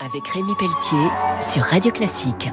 avec Rémi Pelletier sur Radio Classique.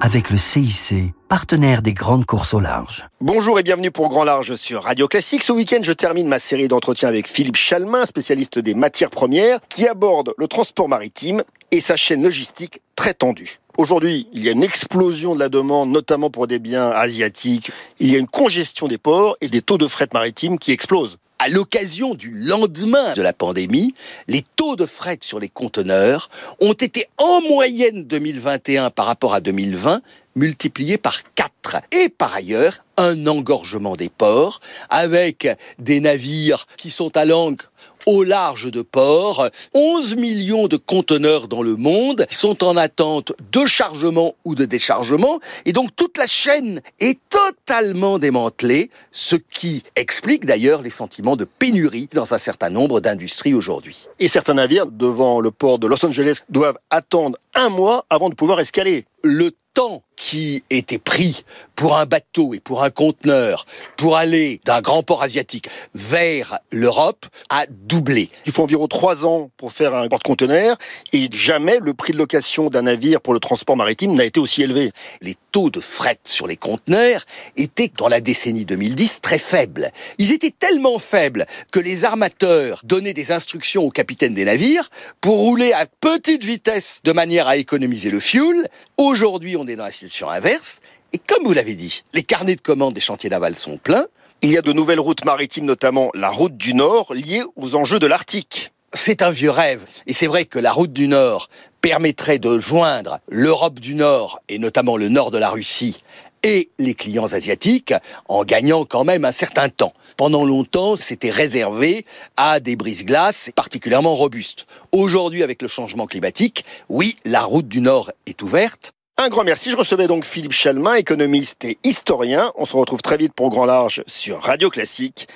Avec le CIC, partenaire des grandes courses au large. Bonjour et bienvenue pour Grand Large sur Radio Classique. Ce week-end, je termine ma série d'entretiens avec Philippe Chalmin, spécialiste des matières premières, qui aborde le transport maritime et sa chaîne logistique très tendue. Aujourd'hui, il y a une explosion de la demande, notamment pour des biens asiatiques. Il y a une congestion des ports et des taux de fret maritime qui explosent à l'occasion du lendemain de la pandémie, les taux de fret sur les conteneurs ont été en moyenne 2021 par rapport à 2020 multipliés par 4. Et par ailleurs, un engorgement des ports avec des navires qui sont à l'encre au large de ports. 11 millions de conteneurs dans le monde sont en attente de chargement ou de déchargement. Et donc toute la chaîne est totalement démantelée, ce qui explique d'ailleurs les sentiments de pénurie dans un certain nombre d'industries aujourd'hui. Et certains navires devant le port de Los Angeles doivent attendre un mois avant de pouvoir escaler. Le temps qui était pris pour un bateau et pour un conteneur pour aller d'un grand port asiatique vers l'Europe a doublé. Il faut environ trois ans pour faire un porte-conteneur et jamais le prix de location d'un navire pour le transport maritime n'a été aussi élevé. Les taux de fret sur les conteneurs étaient dans la décennie 2010 très faibles. Ils étaient tellement faibles que les armateurs donnaient des instructions aux capitaines des navires pour rouler à petite vitesse de manière à économiser le fuel. Aujourd'hui, on est dans la situation inverse. Et comme vous l'avez dit, les carnets de commandes des chantiers navals sont pleins. Il y a de nouvelles routes maritimes, notamment la route du Nord, liée aux enjeux de l'Arctique. C'est un vieux rêve. Et c'est vrai que la route du Nord permettrait de joindre l'Europe du Nord, et notamment le nord de la Russie, et les clients asiatiques en gagnant quand même un certain temps. Pendant longtemps, c'était réservé à des brises-glaces particulièrement robustes. Aujourd'hui, avec le changement climatique, oui, la route du Nord est ouverte, un grand merci. Je recevais donc Philippe Chalmin, économiste et historien. On se retrouve très vite pour Grand Large sur Radio Classique.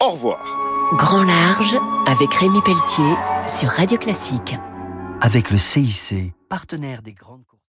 Au revoir. Grand Large avec Rémi Pelletier sur Radio Classique. Avec le CIC, partenaire des grandes